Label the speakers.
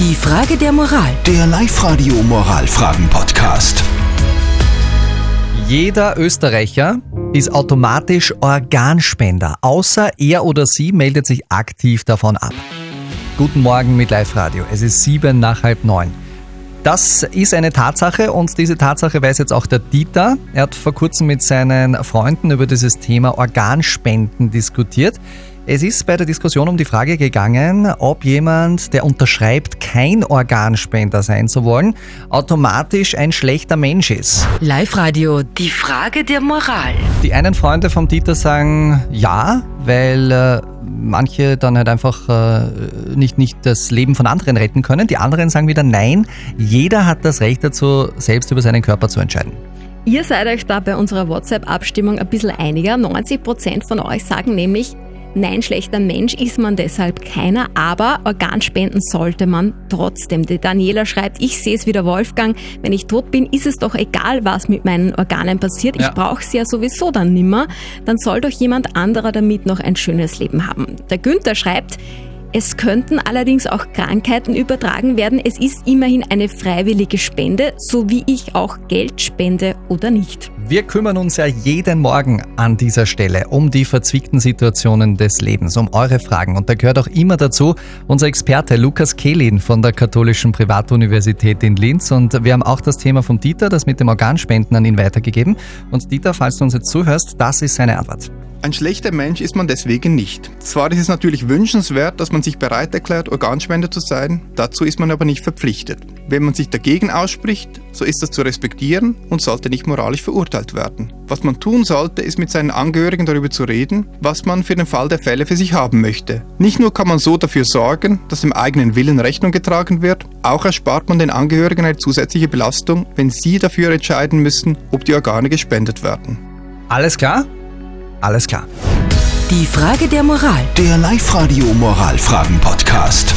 Speaker 1: Die Frage der Moral.
Speaker 2: Der Live-Radio Moralfragen-Podcast.
Speaker 3: Jeder Österreicher ist automatisch Organspender, außer er oder sie meldet sich aktiv davon ab. Guten Morgen mit Live-Radio. Es ist sieben nach halb neun. Das ist eine Tatsache und diese Tatsache weiß jetzt auch der Dieter. Er hat vor kurzem mit seinen Freunden über dieses Thema Organspenden diskutiert. Es ist bei der Diskussion um die Frage gegangen, ob jemand, der unterschreibt, kein Organspender sein zu wollen, automatisch ein schlechter Mensch ist.
Speaker 1: Live-Radio. Die Frage der Moral.
Speaker 3: Die einen Freunde vom Dieter sagen ja, weil äh, manche dann halt einfach äh, nicht, nicht das Leben von anderen retten können. Die anderen sagen wieder nein, jeder hat das Recht dazu, selbst über seinen Körper zu entscheiden.
Speaker 4: Ihr seid euch da bei unserer WhatsApp-Abstimmung ein bisschen einiger. 90% von euch sagen nämlich, Nein, schlechter Mensch ist man deshalb keiner, aber Organspenden sollte man trotzdem. Die Daniela schreibt, ich sehe es wie der Wolfgang, wenn ich tot bin, ist es doch egal, was mit meinen Organen passiert. Ich
Speaker 3: Ja.
Speaker 4: brauche sie ja sowieso dann nimmer. Dann soll doch jemand anderer damit noch ein schönes Leben haben. Der Günther schreibt, es könnten allerdings auch Krankheiten übertragen werden. Es ist immerhin eine freiwillige Spende, so wie ich auch Geld spende oder nicht.
Speaker 3: Wir kümmern uns ja jeden Morgen an dieser Stelle um die verzwickten Situationen des Lebens, um eure Fragen. Und da gehört auch immer dazu unser Experte Lukas Kehlin von der Katholischen Privatuniversität in Linz. Und wir haben auch das Thema vom Dieter, das mit dem Organspenden an ihn weitergegeben. Und Dieter, falls du uns jetzt zuhörst, das ist seine Antwort.
Speaker 5: Ein schlechter Mensch ist man deswegen nicht. Zwar ist es natürlich wünschenswert, dass man sich bereit erklärt, Organspender zu sein, dazu ist man aber nicht verpflichtet. Wenn man sich dagegen ausspricht, so ist das zu respektieren und sollte nicht moralisch verurteilt werden. Was man tun sollte, ist mit seinen Angehörigen darüber zu reden, was man für den Fall der Fälle für sich haben möchte. Nicht nur kann man so dafür sorgen, dass dem eigenen Willen Rechnung getragen wird, auch erspart man den Angehörigen eine zusätzliche Belastung, wenn sie dafür entscheiden müssen, ob die Organe gespendet werden.
Speaker 3: Alles klar? Alles klar.
Speaker 1: Die Frage der Moral.
Speaker 2: Der Live-Radio Moralfragen-Podcast.